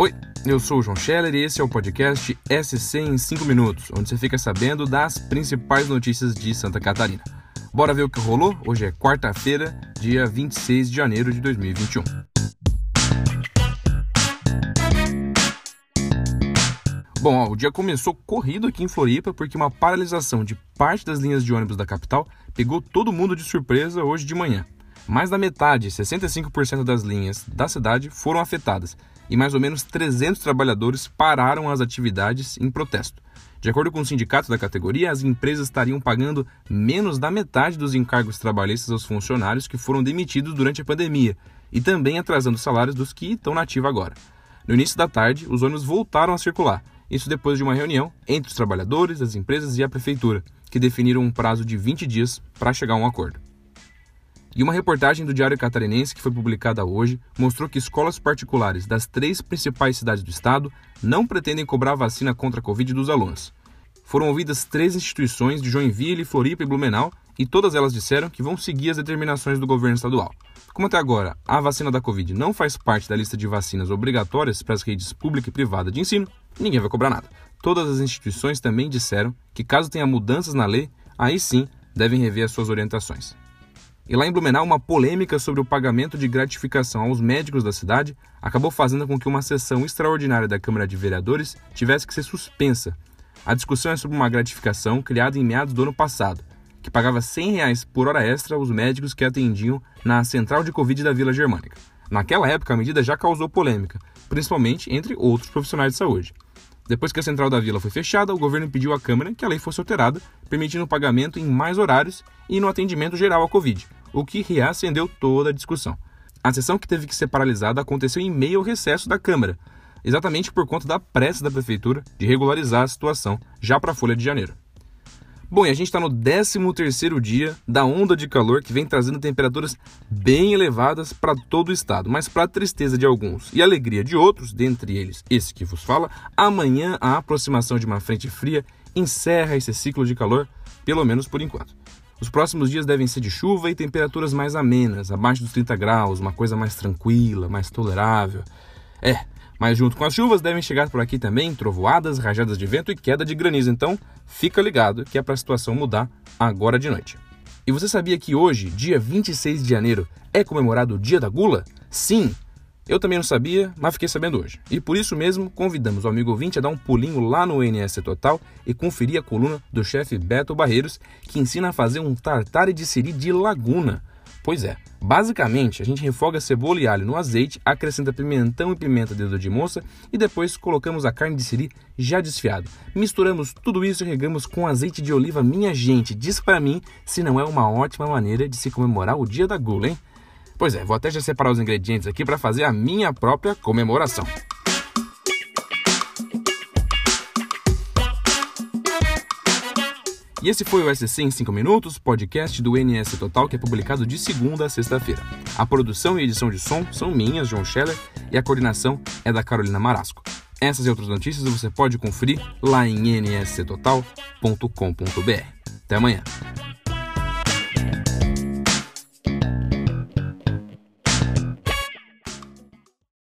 Oi, eu sou o João Scheller e esse é o podcast SC em 5 minutos, onde você fica sabendo das principais notícias de Santa Catarina. Bora ver o que rolou? Hoje é quarta-feira, dia 26 de janeiro de 2021. Bom, ó, o dia começou corrido aqui em Floripa porque uma paralisação de parte das linhas de ônibus da capital pegou todo mundo de surpresa hoje de manhã. Mais da metade, 65% das linhas da cidade foram afetadas e mais ou menos 300 trabalhadores pararam as atividades em protesto. De acordo com o sindicato da categoria, as empresas estariam pagando menos da metade dos encargos trabalhistas aos funcionários que foram demitidos durante a pandemia e também atrasando os salários dos que estão na ativa agora. No início da tarde, os ônibus voltaram a circular, isso depois de uma reunião entre os trabalhadores, as empresas e a prefeitura, que definiram um prazo de 20 dias para chegar a um acordo. E uma reportagem do Diário Catarinense que foi publicada hoje mostrou que escolas particulares das três principais cidades do estado não pretendem cobrar vacina contra a Covid dos alunos. Foram ouvidas três instituições de Joinville, Floripa e Blumenau e todas elas disseram que vão seguir as determinações do governo estadual. Como até agora a vacina da Covid não faz parte da lista de vacinas obrigatórias para as redes pública e privada de ensino, ninguém vai cobrar nada. Todas as instituições também disseram que, caso tenha mudanças na lei, aí sim devem rever as suas orientações. E lá em Blumenau, uma polêmica sobre o pagamento de gratificação aos médicos da cidade acabou fazendo com que uma sessão extraordinária da Câmara de Vereadores tivesse que ser suspensa. A discussão é sobre uma gratificação criada em meados do ano passado, que pagava 100 reais por hora extra aos médicos que atendiam na central de Covid da Vila Germânica. Naquela época, a medida já causou polêmica, principalmente entre outros profissionais de saúde. Depois que a central da vila foi fechada, o governo pediu à Câmara que a lei fosse alterada, permitindo o pagamento em mais horários e no atendimento geral à Covid o que reacendeu toda a discussão. A sessão que teve que ser paralisada aconteceu em meio ao recesso da Câmara, exatamente por conta da pressa da Prefeitura de regularizar a situação já para a Folha de Janeiro. Bom, e a gente está no 13º dia da onda de calor que vem trazendo temperaturas bem elevadas para todo o estado, mas para tristeza de alguns e alegria de outros, dentre eles esse que vos fala, amanhã a aproximação de uma frente fria encerra esse ciclo de calor, pelo menos por enquanto. Os próximos dias devem ser de chuva e temperaturas mais amenas, abaixo dos 30 graus, uma coisa mais tranquila, mais tolerável. É, mas junto com as chuvas devem chegar por aqui também trovoadas, rajadas de vento e queda de granizo. Então, fica ligado que é para a situação mudar agora de noite. E você sabia que hoje, dia 26 de janeiro, é comemorado o Dia da Gula? Sim, eu também não sabia, mas fiquei sabendo hoje. E por isso mesmo, convidamos o amigo ouvinte a dar um pulinho lá no NS Total e conferir a coluna do chefe Beto Barreiros, que ensina a fazer um tartare de siri de laguna. Pois é, basicamente a gente refoga cebola e alho no azeite, acrescenta pimentão e pimenta dedo de moça e depois colocamos a carne de siri já desfiada. Misturamos tudo isso e regamos com azeite de oliva. Minha gente, diz para mim se não é uma ótima maneira de se comemorar o dia da gula, hein? Pois é, vou até já separar os ingredientes aqui para fazer a minha própria comemoração. E esse foi o SC em 5 minutos, podcast do NS Total, que é publicado de segunda a sexta-feira. A produção e edição de som são minhas, João Scheller, e a coordenação é da Carolina Marasco. Essas e outras notícias você pode conferir lá em nsctotal.com.br. Até amanhã.